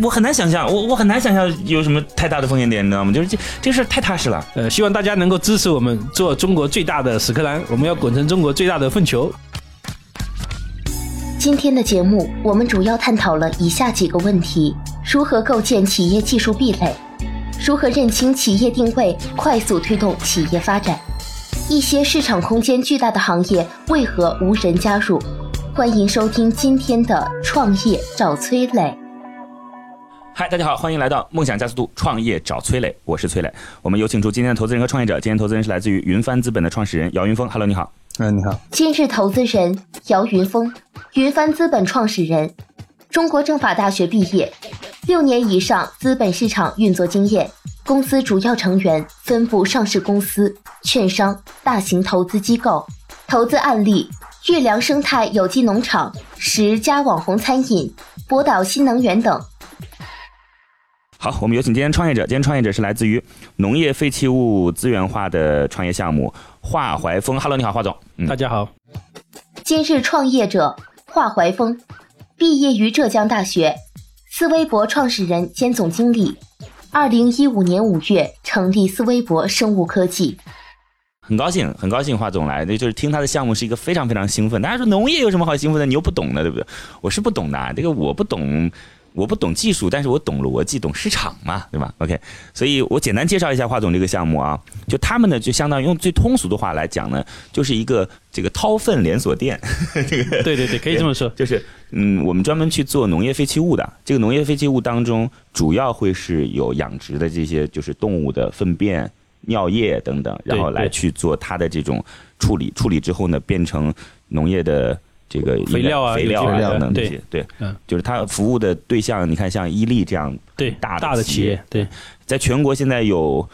我很难想象，我我很难想象有什么太大的风险点，你知道吗？就是这这事儿太踏实了。呃，希望大家能够支持我们做中国最大的屎壳郎，我们要滚成中国最大的粪球。今天的节目，我们主要探讨了以下几个问题：如何构建企业技术壁垒？如何认清企业定位，快速推动企业发展？一些市场空间巨大的行业为何无人加入？欢迎收听今天的创业找崔磊。嗨，大家好，欢迎来到梦想加速度创业找崔磊，我是崔磊。我们有请出今天的投资人和创业者。今天投资人是来自于云帆资本的创始人姚云峰。Hello，你好。嗯，你好。今日投资人姚云峰，云帆资本创始人，中国政法大学毕业，六年以上资本市场运作经验。公司主要成员分布上市公司、券商、大型投资机构。投资案例：月粮生态有机农场、十家网红餐饮、博导新能源等。好，我们有请今天创业者。今天创业者是来自于农业废弃物资源化的创业项目华怀峰。Hello，你好，华总。大家好。今日创业者华怀峰，毕业于浙江大学，思微博创始人兼总经理。二零一五年五月成立思微博生物科技。很高兴，很高兴华总来，那就是听他的项目是一个非常非常兴奋。大家说农业有什么好兴奋的？你又不懂的，对不对？我是不懂的，这个我不懂。我不懂技术，但是我懂逻辑，懂市场嘛，对吧？OK，所以我简单介绍一下华总这个项目啊，就他们呢，就相当于用最通俗的话来讲呢，就是一个这个掏粪连锁店。这 个对对对，可以这么说，就是嗯，我们专门去做农业废弃物的，这个农业废弃物当中主要会是有养殖的这些，就是动物的粪便、尿液等等，然后来去做它的这种处理，处理之后呢，变成农业的。这个肥料啊，肥料啊等等这些，对，嗯，就是他服务的对象，你看像伊利这样对大大的企业，对，在全国现在有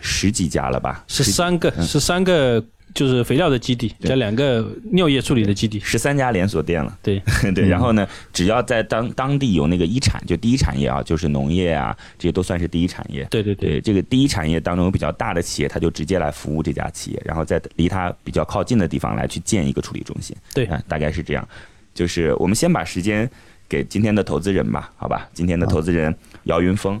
十几家了吧？十三个，十三个。就是肥料的基地加两个尿液处理的基地，十三家连锁店了。对 对，然后呢，只要在当当地有那个一产，就第一产业啊，就是农业啊，这些都算是第一产业。对对对，这个第一产业当中有比较大的企业，他就直接来服务这家企业，然后在离他比较靠近的地方来去建一个处理中心。对，大概是这样。就是我们先把时间给今天的投资人吧，好吧？今天的投资人姚云峰。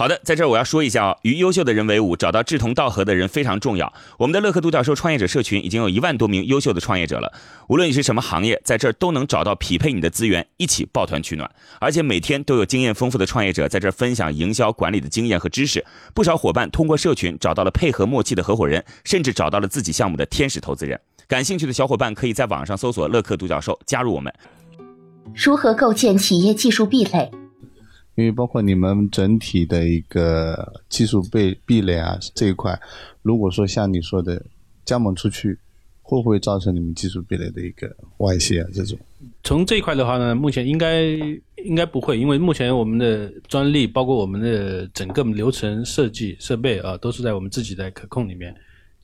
好的，在这儿我要说一下哦，与优秀的人为伍，找到志同道合的人非常重要。我们的乐客独角兽创业者社群已经有一万多名优秀的创业者了，无论你是什么行业，在这儿都能找到匹配你的资源，一起抱团取暖。而且每天都有经验丰富的创业者在这儿分享营销管理的经验和知识。不少伙伴通过社群找到了配合默契的合伙人，甚至找到了自己项目的天使投资人。感兴趣的小伙伴可以在网上搜索“乐客独角兽”，加入我们。如何构建企业技术壁垒？因为包括你们整体的一个技术被壁垒啊这一块，如果说像你说的加盟出去，会不会造成你们技术壁垒的一个外泄啊？这种从这一块的话呢，目前应该应该不会，因为目前我们的专利，包括我们的整个流程设计、设备啊，都是在我们自己的可控里面。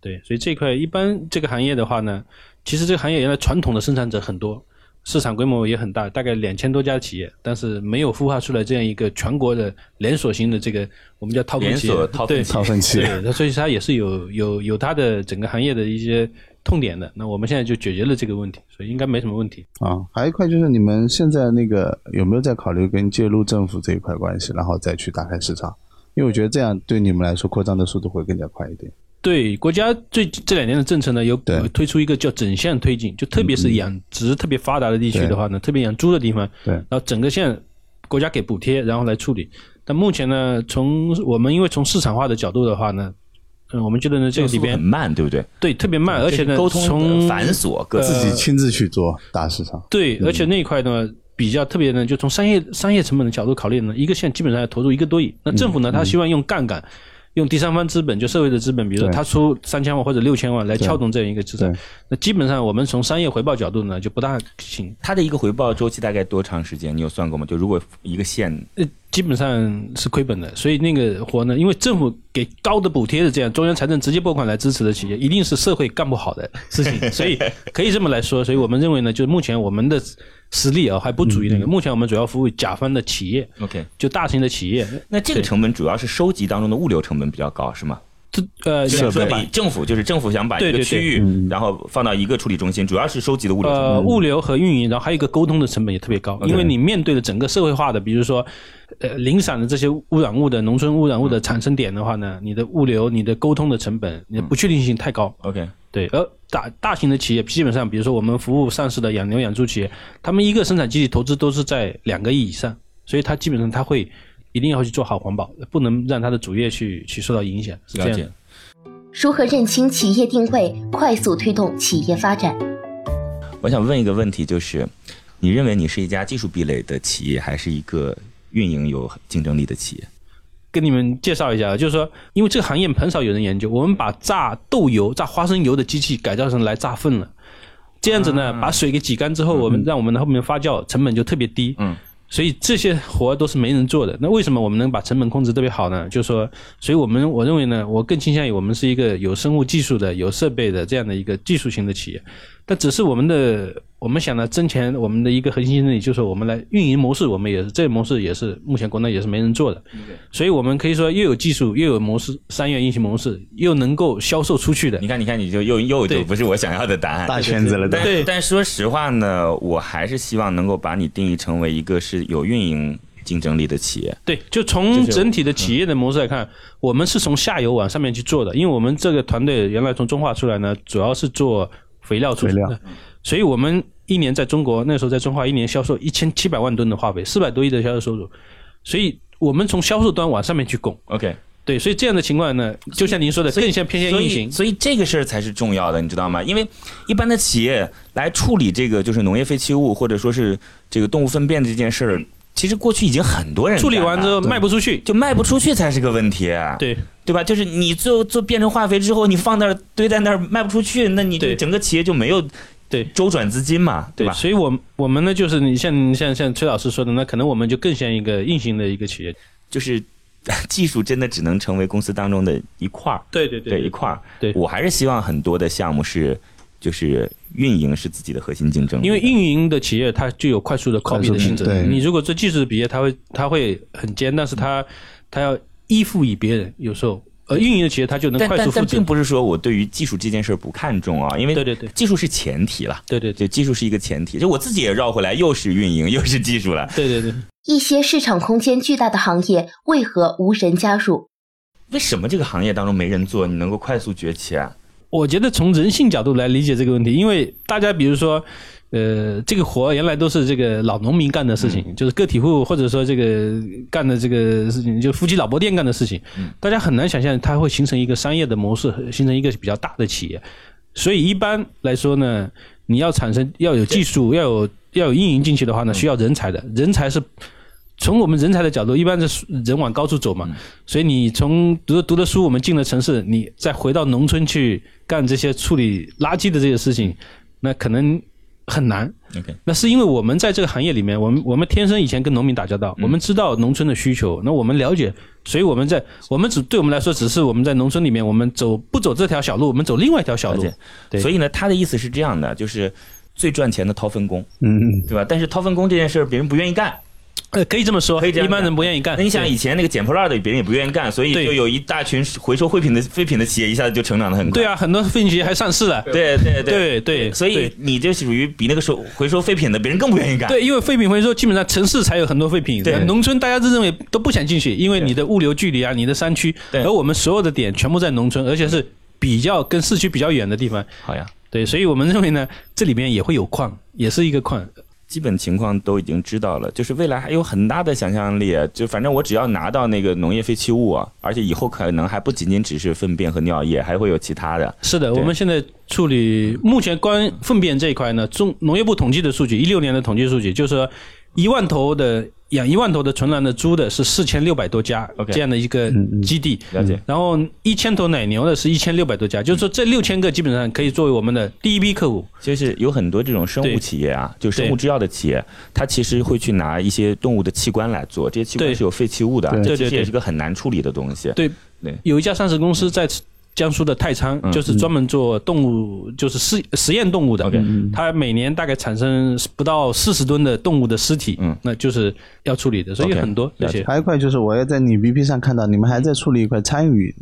对，所以这块一般这个行业的话呢，其实这个行业原来传统的生产者很多。市场规模也很大，大概两千多家企业，但是没有孵化出来这样一个全国的连锁型的这个我们叫掏粪企业，对套分企业，那所以它也是有有有它的整个行业的一些痛点的。那我们现在就解决了这个问题，所以应该没什么问题。啊，还有一块就是你们现在那个有没有在考虑跟介入政府这一块关系，然后再去打开市场？因为我觉得这样对你们来说扩张的速度会更加快一点。对国家最这两年的政策呢，有推出一个叫整项推进，就特别是养殖特别发达的地区的话呢，特别养猪的地方，对，然后整个县国家给补贴，然后来处理。但目前呢，从我们因为从市场化的角度的话呢，嗯，我们觉得呢这个里边很慢，对不对？对，特别慢，而且呢，沟通繁琐，各自己亲自去做大市场。对，而且那一块呢比较特别呢，就从商业商业成本的角度考虑呢，一个县基本上要投入一个多亿，那政府呢，他希望用杠杆。用第三方资本，就社会的资本，比如说他出三千万或者六千万来撬动这样一个资产，那基本上我们从商业回报角度呢就不大行。它的一个回报周期大概多长时间？你有算过吗？就如果一个县，呃，基本上是亏本的，所以那个活呢，因为政府给高的补贴的这样，中央财政直接拨款来支持的企业，一定是社会干不好的事情，所以可以这么来说。所以我们认为呢，就是目前我们的实力啊还不足于那个，目前我们主要服务甲方的企业，OK，就大型的企业。那这个成本主要是收集当中的物流成本比较高，是吗？这呃，政府就是政府想把一对对对。个区域，然后放到一个处理中心，主要是收集的物流。呃，物流和运营，然后还有一个沟通的成本也特别高，因为你面对的整个社会化的，比如说，呃，零散的这些污染物的农村污染物的产生点的话呢，你的物流、你的沟通的成本，你的不确定性太高。OK，对，而大大型的企业基本上，比如说我们服务上市的养牛养猪企业，他们一个生产基地投资都是在两个亿以上，所以它基本上它会一定要去做好环保，不能让它的主业去去受到影响，是这了解样的。。如何认清企业定位，快速推动企业发展？我想问一个问题，就是你认为你是一家技术壁垒的企业，还是一个运营有竞争力的企业？跟你们介绍一下，就是说，因为这个行业很少有人研究，我们把榨豆油、榨花生油的机器改造成来榨粪了，这样子呢，把水给挤干之后，我们让我们的后面发酵成本就特别低。嗯。所以这些活都是没人做的。那为什么我们能把成本控制特别好呢？就是说，所以我们我认为呢，我更倾向于我们是一个有生物技术的、有设备的这样的一个技术型的企业。但只是我们的我们想呢，挣钱我们的一个核心竞争力，就是我们来运营模式，我们也是这个模式也是目前国内也是没人做的。所以我们可以说又有技术，又有模式，三元运行模式，又能够销售出去的你。看，你看，你就又又就不是我想要的答案。大圈子了的。对但说实话呢，我还是希望能够把你定义成为一个是有运营竞争力的企业。对，就从整体的企业的模式来看，我们是从下游往上面去做的，因为我们这个团队原来从中化出来呢，主要是做肥料出肥料的，所以我们一年在中国那时候在中化一年销售一千七百万吨的化肥，四百多亿的销售收入，所以我们从销售端往上面去拱。OK，对，所以这样的情况呢，就像您说的，更像偏向运行。所以这个事儿才是重要的，你知道吗？因为一般的企业来处理这个就是农业废弃物或者说是这个动物粪便这件事儿，其实过去已经很多人处理完之后卖不出去，就卖不出去才是个问题。对对吧？就是你最后做变成化肥之后，你放那儿堆在那儿卖不出去，那你对整个企业就没有对周转资金嘛，对，吧？所以我我们呢，就是你像像像崔老师说的，那可能我们就更像一个硬性的一个企业。就是技术真的只能成为公司当中的一块儿，对对对一块儿。对我还是希望很多的项目是，就是运营是自己的核心竞争力，因为运营的企业它具有快速的 copy 的性质。对你如果做技术的企业，它会它会很尖，但是它它要依附于别人，有时候呃运营的企业它就能快速复制但但并。不是说我对于技术这件事儿不看重啊，因为对对对技术是前提了，对对对就技术是一个前提，就我自己也绕回来，又是运营 又是技术了。对对对，一些市场空间巨大的行业为何无人加入？为什么这个行业当中没人做，你能够快速崛起啊？我觉得从人性角度来理解这个问题，因为大家比如说，呃，这个活原来都是这个老农民干的事情，就是个体户或者说这个干的这个事情，就夫妻老婆店干的事情，大家很难想象它会形成一个商业的模式，形成一个比较大的企业。所以一般来说呢，你要产生要有技术，要有要有运营进去的话呢，需要人才的，人才是。从我们人才的角度，一般是人往高处走嘛，所以你从读读的书，我们进了城市，你再回到农村去干这些处理垃圾的这些事情，那可能很难。OK，那是因为我们在这个行业里面，我们我们天生以前跟农民打交道，我们知道农村的需求，那我们了解，所以我们在我们只对我们来说，只是我们在农村里面，我们走不走这条小路，我们走另外一条小路。对所以呢，他的意思是这样的，就是最赚钱的掏分工，嗯，对吧？但是掏分工这件事儿，别人不愿意干。呃，可以这么说，可以这样一般人不愿意干。那你想，以前那个捡破烂的，别人也不愿意干，所以就有一大群回收废品的废品的企业，一下子就成长的很快。对啊，很多废品企业还上市了。对对对对所以你就属于比那个收回收废品的别人更不愿意干。对，因为废品回收基本上城市才有很多废品，对农村大家都认为都不想进去，因为你的物流距离啊，你的山区，对而我们所有的点全部在农村，而且是比较跟市区比较远的地方。好呀，对，所以我们认为呢，这里面也会有矿，也是一个矿。基本情况都已经知道了，就是未来还有很大的想象力。就反正我只要拿到那个农业废弃物啊，而且以后可能还不仅仅只是粪便和尿液，还会有其他的。是的，我们现在处理目前关于粪便这一块呢，中农业部统计的数据，一六年的统计数据就是说，一万头的养一万头的纯蓝的猪的是四千六百多家这样的一个基地，了解。然后一千头奶牛的是一千六百多家，就是说这六千个基本上可以作为我们的第一批客户。就是有很多这种生物企业啊，就生物制药的企业，它其实会去拿一些动物的器官来做，这些器官是有废弃物的，这其实也是个很难处理的东西。对对。有一家上市公司在江苏的太仓，嗯就是专门做动物，就是实实验动物的。它每年大概产生不到四十吨的动物的尸体，嗯。那就是要处理的，所以很多这些还有一块就是我要在你 BP 上看到你们还在处理一块参与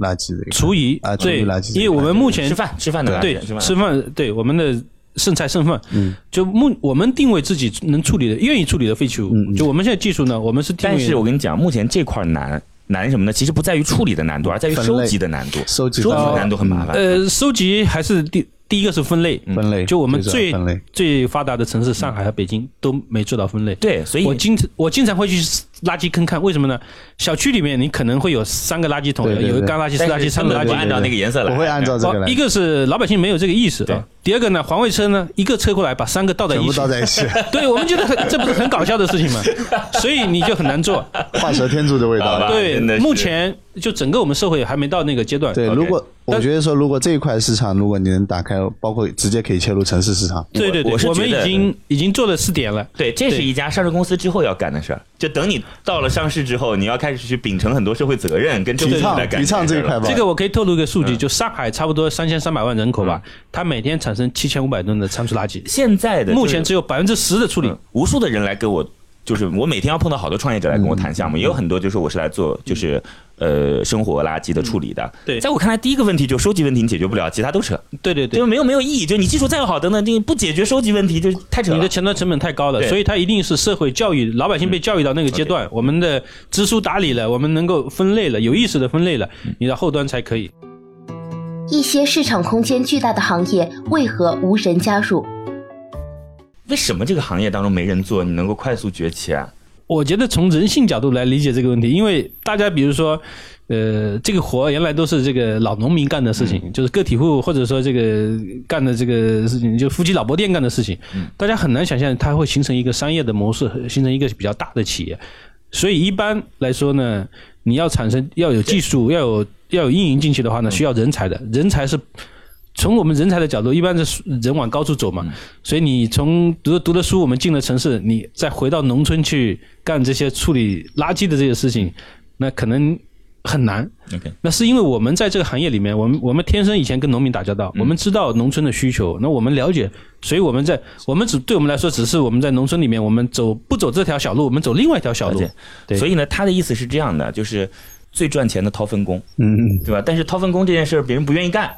垃圾的厨余啊，厨余对垃圾因为我们目前吃饭吃饭的垃对圾，吃饭吃饭对我们的剩菜剩饭，嗯，就目我们定位自己能处理的、愿意处理的废弃物，就我们现在技术呢，我们是定位，但是我跟你讲，目前这块难难什么呢？其实不在于处理的难度，而在于收集的难度。收集收集的难度很麻烦。呃，收集还是第第一个是分类，分类，就我们最。最发达的城市上海和北京都没做到分类。对，所以我经常我经常会去垃圾坑看，为什么呢？小区里面你可能会有三个垃圾桶，对对对有一个干垃圾、湿垃圾、三个垃圾。不按照那个颜色来，不会按照这个来，哦一个是老百姓没有这个意识啊，第二个呢，环卫车呢一个车过来把三个倒在一起全部倒，在一起，对我们觉得很这不是很搞笑的事情吗？所以你就很难做。画蛇添足的味道。对目前就整个我们社会还没到那个阶段。对，如果我觉得说，如果这一块市场，如果你能打开，包括直接可以切入城市市场，对对对，我们已经已经做了试点了。对，这是一家上市公司之后要干的事儿。就等你到了上市之后，你要开始去秉承很多社会责任，跟提倡来倡这一事儿了。块吧。这个我可以透露一个数据，嗯就上海差不多三千三百万人口吧，它每天产生七千五百吨的仓储垃圾，现在的目前只有百分之十的处理。嗯。无数的人来跟我，就是我每天要碰到好多创业者来跟我谈项嗯目，也有很多就是我是来做就是呃生活垃圾的处理的。对在我看来，第一个问题就收集问题你解决不了，其他都扯，对对对就，没有没有意义。就你技术再好等等，你不解决收集问题就太扯了你的。前端成本太高了，所以它一定是社会教育，老百姓被教育到那个阶段，我们的知书达理了，我们能够分类了，有意识的分类了，你的后端才可以。一些市场空间巨大的行业为何无人加入？为什么这个行业当中没人做，你能够快速崛起啊？我觉得从人性角度来理解这个问题，因为大家比如说，呃，这个活原来都是这个老农民干的事情，就是个体户或者说这个干的这个事情，就夫妻老婆店干的事情，大家很难想象它会形成一个商业的模式，形成一个比较大的企业。所以一般来说呢，你要产生要有技术，要有要有运营进去的话呢，需要人才的，人才是。从我们人才的角度，一般是人往高处走嘛，所以你从读读了书，我们进了城市，你再回到农村去干这些处理垃圾的这些事情，那可能很难。OK，那是因为我们在这个行业里面，我们我们天生以前跟农民打交道，我们知道农村的需求，那我们了解，所以我们在我们只对我们来说，只是我们在农村里面，我们走不走这条小路，我们走另外一条小路。对所以呢，他的意思是这样的，就是最赚钱的掏粪工，嗯，对吧？但是掏粪工这件事儿，别人不愿意干。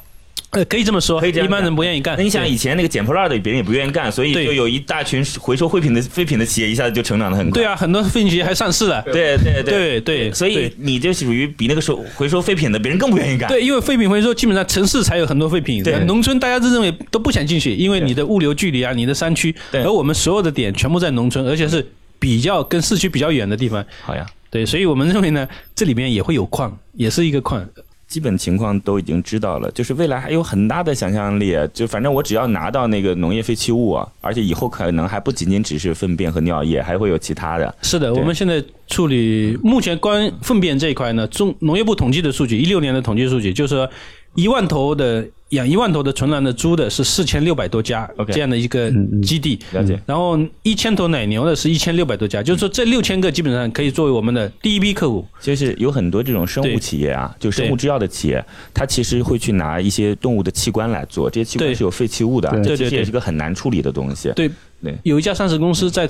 呃，可以这么说，可以这样一般人不愿意干。那你想以前那个捡破烂的，别人也不愿意干，所以就有一大群回收废品的废品的企业，一下子就成长的很快。对啊，很多废品企业还上市了。对对对对所以你就属于比那个收回收废品的别人更不愿意干。对，因为废品回收基本上城市才有很多废品，农村大家都认为都不想进去，因为你的物流距离啊，你的山区，对而我们所有的点全部在农村，而且是比较跟市区比较远的地方。好呀，对，所以我们认为呢，这里面也会有矿，也是一个矿。基本情况都已经知道了，就是未来还有很大的想象力。就反正我只要拿到那个农业废弃物啊，而且以后可能还不仅仅只是粪便和尿液，还会有其他的。是的，我们现在处理目前关粪便这一块呢，中农业部统计的数据，一六年的统计数据，就是说一万头的养一万头的纯蓝的猪的是四千六百多家 OK 这样的一个基地。了解。然后一千头奶牛的是一千六百多家，就是说这六千个基本上可以作为我们的第一批客户。就是有很多这种生物企业啊，就生物制药的企业，它其实会去拿一些动物的器官来做，这些器官是有废弃物的，这其实也是个很难处理的东西。对对。有一家上市公司在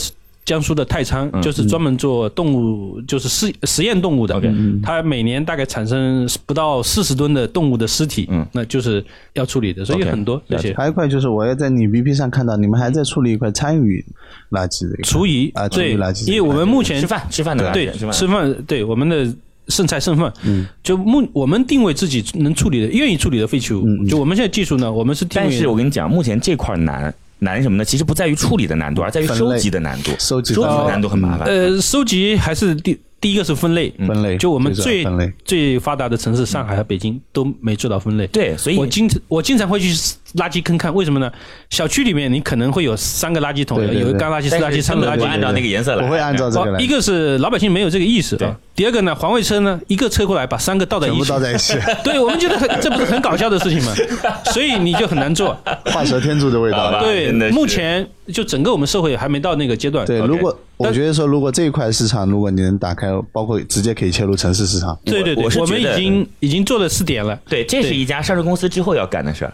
江苏的太仓，嗯就是专门做动物，就是实实验动物的。它每年大概产生不到四十吨的动物的尸体，嗯。那就是要处理的，所以很多这些了解还有一块就是我也在你 BP 上看到你们还在处理一块参与垃圾的厨余啊，厨余对垃圾因为我们目前吃饭吃饭的垃圾对吃饭吃饭对我们的剩菜剩饭，嗯，就目我们定位自己能处理的、愿意处理的废弃物，就我们现在技术呢，我们是定位，但是我跟你讲，目前这块难难什么呢？其实不在于处理的难度，而在于收集的难度。收集收集的难度很麻烦。呃，收集还是第第一个是分类，分类，就我们最最发达的城市上海和北京都没做到分类。对，所以我经常我经常会去垃圾坑看，为什么呢？小区里面你可能会有三个垃圾桶，对对对有一个干垃圾、湿垃圾、三个垃圾。按照那个颜色来，不会按照这个来哦一，个是老百姓没有这个意识第二个呢，环卫车呢一个车过来把三个倒在一起，部倒在一起，对我们觉得很这不是很搞笑的事情吗？所以你就很难做。画蛇添足的味道。对目前就整个我们社会还没到那个阶段。对，如果我觉得说，如果这一块市场，如果你能打开，包括直接可以切入城市市场，对对对，我们已经已经做了试点了。对，这是一家上市公司之后要干的事儿。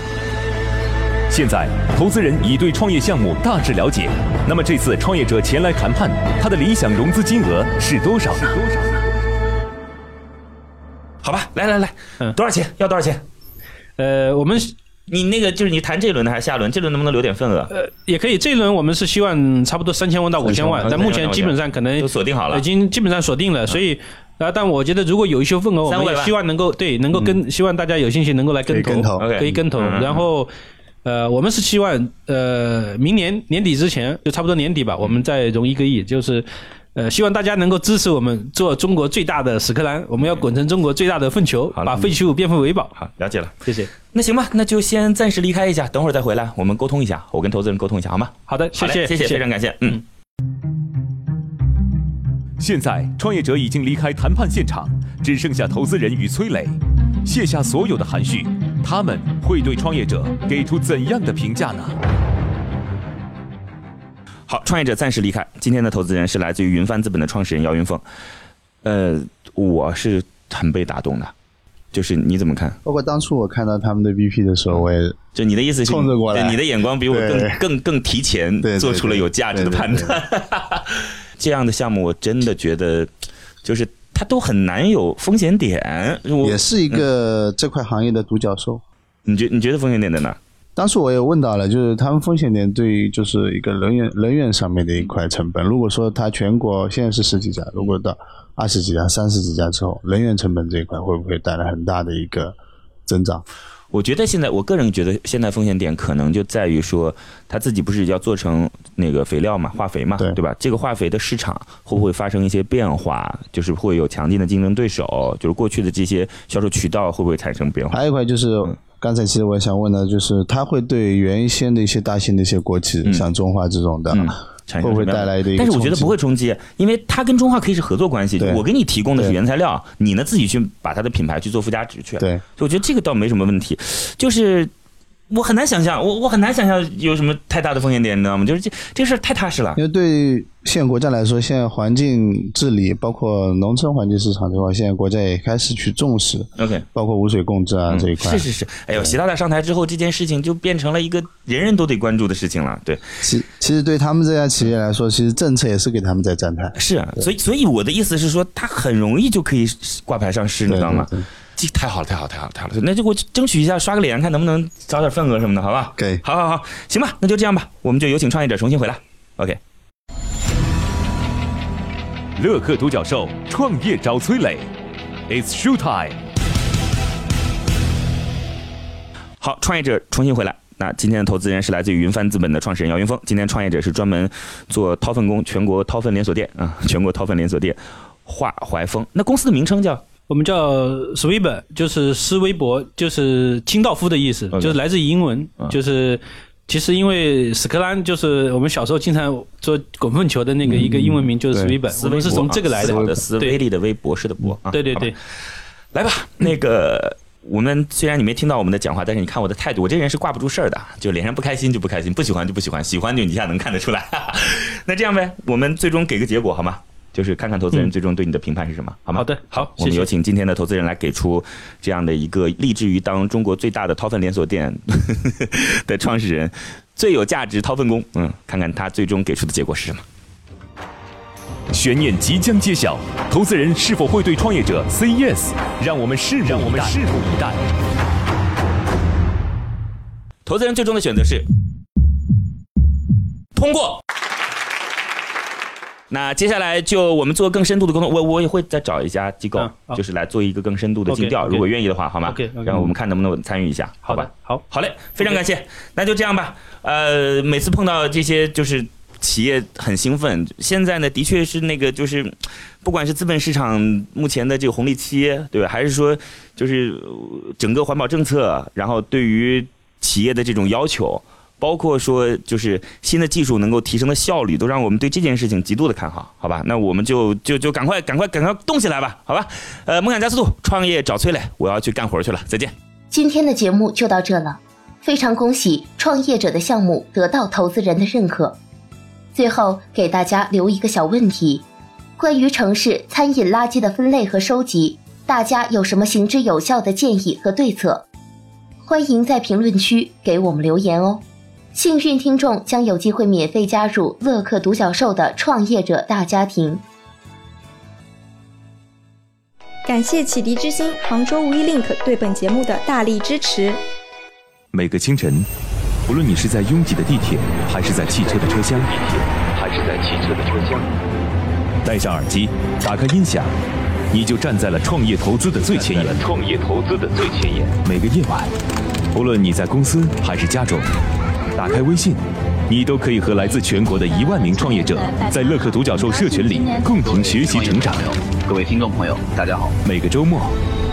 现在，投资人已对创业项目大致了解。那么这次创业者前来谈判，他的理想融资金额是多少？是多少？好吧，来来来，嗯多少钱？要多少钱？呃，我们你那个就是你谈这轮的还是下轮？这轮能不能留点份额？呃也可以，这一轮我们是希望差不多三千万到五千万但目前基本上可能都锁定好了已经基本上锁定了，所以。啊，但我觉得如果有一些份额，我们也希望能够对能够跟，希望大家有兴趣能够来跟投，可以跟投然后，呃，我们是希望呃明年年底之前，就差不多年底吧，我们再融一个亿，就是呃希望大家能够支持我们做中国最大的屎壳郎，我们要滚成中国最大的粪球，把废弃物变废为宝。好，了解了。谢谢。那行吧，那就先暂时离开一下，等会儿再回来，我们沟通一下，我跟投资人沟通一下，好吗？好的，谢谢，谢谢，非常感谢。嗯，现在，创业者已经离开谈判现场，只剩下投资人与崔磊，卸下所有的含蓄，他们会对创业者给出怎样的评价呢？好，创业者暂时离开。今天的投资人是来自于云帆资本的创始人姚云峰。呃，我是很被打动的，就是你怎么看？包括当初我看到他们的 VP 的时候，我也就你的意思是，冲着过来对你的眼光比我更更更提前做出了有价值的判断。这样的项目，我真的觉得，就是它都很难有风险点。也是一个这块行业的独角兽。你觉你觉得风险点在哪？当时我也问到了，就是他们风险点对于就是一个人员人员上面的一块成本。如果说它全国现在是十几家，如果到二十几家、三十几家之后，人员成本这一块会不会带来很大的一个增长？我觉得现在，我个人觉得现在风险点可能就在于说，他自己不是要做成那个肥料嘛，化肥嘛，对吧？这个化肥的市场会不会发生一些变化？就是会有强劲的竞争对手，就是过去的这些销售渠道会不会产生变化？还有一块就是，刚才其实我也想问的，就是它会对原先的一些大型的一些国企，像中化这种的，嗯产生会不会什么样带来的但是我觉得不会冲击，因为它跟中化可以是合作关系。我给你提供的是原材料，你呢自己去把它的品牌去做附加值去。对，所以我觉得这个倒没什么问题，就是我很难想象，我我很难想象有什么太大的风险点，你知道吗？就是这这事儿太踏实了因。为对现在国家来说，现在环境治理，包括农村环境市场这块，现在国家也开始去重视，OK，包括污水共治啊、这一块。是是是，哎呦，习大大上台之后，这件事情就变成了一个人人都得关注的事情了。对，其其实对他们这家企业来说，其实政策也是给他们在站台。是啊，所以所以我的意思是说，它很容易就可以挂牌上市，你知道吗对对？这太好了，太好了，太好了，太好了！那就给我争取一下，刷个脸，看能不能找点份额什么的，好吧？给好好好，行吧，那就这样吧，我们就有请创业者重新回来。OK，乐客独角兽创业找崔磊，It's show time。好，创业者重新回来。那今天的投资人是来自于云帆资本的创始人姚云峰。今天创业者是专门做掏粪工，全国掏粪连锁店啊，全国掏粪连锁店华怀峰。那公司的名称叫我们叫 Sweber，就是斯威伯，就是清道夫的意思就是来自于英文啊就是其实因为屎壳郎就是我们小时候经常做滚粪球的那个一个英文名就是 Sweber，我们是从这个来的。斯威利的威，博士的博啊。对对对，来吧，那个我们虽然你没听到我们的讲话，但是你看我的态度，我这人是挂不住事儿的，就脸上不开心就不开心，不喜欢就不喜欢，喜欢就你一下能看得出来。那这样呗，我们最终给个结果好吗？就是看看投资人嗯最终对你的评判是什么，好吗？好的好我们有请今天的投资人来给出这样的一个立志于当中国最大的掏粪连锁店 的创始人，最有价值掏粪工，嗯，看看他最终给出的结果是什么。悬念即将揭晓，投资人是否会对创业者 say yes？让我们拭目让我们拭目以待。投资人最终的选择是通过。那接下来就我们做更深度的沟通，我我也会再找一家机构，就是来做一个更深度的尽调如果愿意的话，好吗然后我们看能不能参与一下，好吧的？，好，好嘞，非常感谢。那就这样吧。呃，每次碰到这些就是企业很兴奋，现在呢的确是那个就是，不管是资本市场目前的这个红利期，对吧？还是说就是呃整个环保政策，然后对于企业的这种要求。包括说，就是新的技术能够提升的效率，都让我们对这件事情极度的看好，好吧？那我们就就就赶快赶快赶快动起来吧，好吧？呃，梦想加速度，创业找崔磊，我要去干活去了，再见。今天的节目就到这了，非常恭喜创业者的项目得到投资人的认可。最后给大家留一个小问题：关于城市餐饮垃圾的分类和收集，大家有什么行之有效的建议和对策？欢迎在评论区给我们留言哦。幸运听众将有机会免费加入乐客独角兽的创业者大家庭。感谢启迪之星、杭州无一 link 对本节目的大力支持。每个清晨，无论你是在拥挤的地铁，还是在汽车的车厢，还是在汽车的车厢，戴上耳机，打开音响，你就站在了创业投资的最前沿。创业投资的最前沿。每个夜晚，无论你在公司还是家中，打开微信，你都可以和来自全国的一万名创业者，在乐客独角兽社群里共同学习成长。各位听众朋友，大家好。每个周末，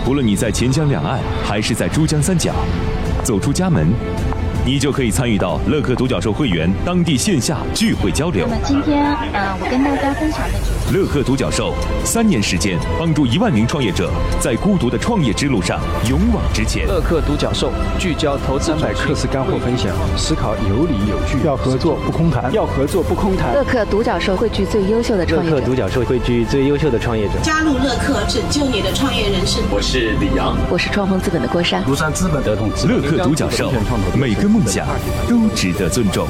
不论你在钱江两岸还是在珠江三角，走出家门，你就可以参与到乐客独角兽会员当地线下聚会交流那。么今天，呃，我跟大家分享的主题乐客独角兽三年时间，帮助一万名创业者在孤独的创业之路上勇往直前。乐客独角兽聚焦投资百课时干货分享，思考有理有据，要合作不空谈，要合作不空谈。乐客独角兽汇聚最优秀的创业者。乐客独角兽汇聚最优秀的创业者。加入乐客，拯救你的创业人生。我是李阳，我是创丰资本的郭山。庐山资本的同志乐客独角兽，每个梦想都值得尊重。